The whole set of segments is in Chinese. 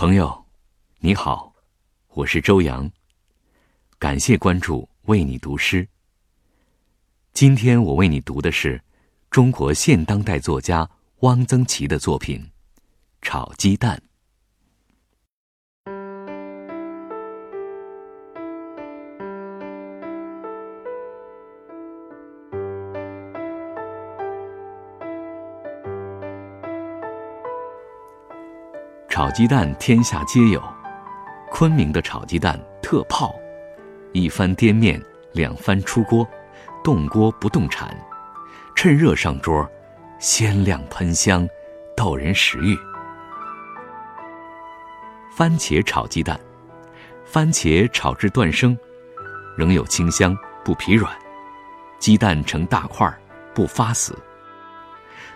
朋友，你好，我是周洋。感谢关注，为你读诗。今天我为你读的是中国现当代作家汪曾祺的作品《炒鸡蛋》。炒鸡蛋天下皆有，昆明的炒鸡蛋特泡，一番颠面，两番出锅，动锅不动铲，趁热上桌，鲜亮喷香，逗人食欲。番茄炒鸡蛋，番茄炒至断生，仍有清香，不疲软，鸡蛋成大块，不发死。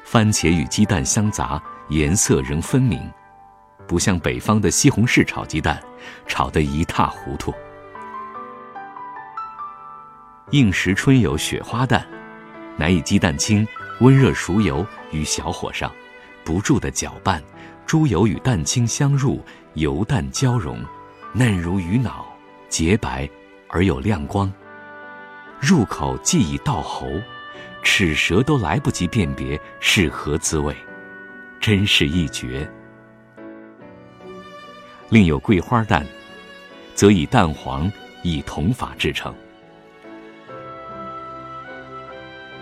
番茄与鸡蛋相杂，颜色仍分明。不像北方的西红柿炒鸡蛋，炒得一塌糊涂。应时春有雪花蛋，乃以鸡蛋清、温热熟油于小火上，不住的搅拌，猪油与蛋清相入，油蛋交融，嫩如鱼脑，洁白而有亮光。入口即已到喉，齿舌都来不及辨别是何滋味，真是一绝。另有桂花蛋，则以蛋黄以铜法制成。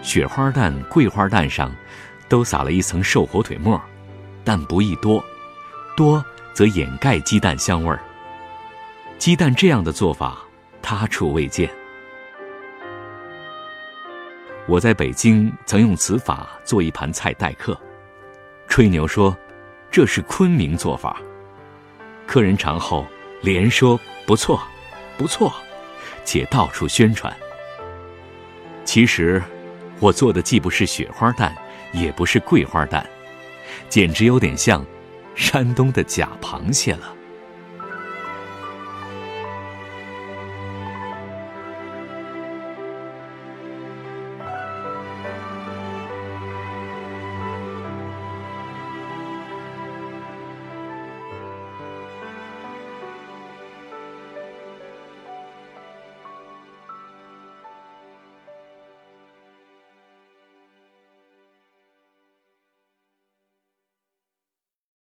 雪花蛋、桂花蛋上都撒了一层瘦火腿末，但不宜多，多则掩盖鸡蛋香味儿。鸡蛋这样的做法，他处未见。我在北京曾用此法做一盘菜待客，吹牛说这是昆明做法。客人尝后连说不错，不错，且到处宣传。其实，我做的既不是雪花蛋，也不是桂花蛋，简直有点像山东的假螃蟹了。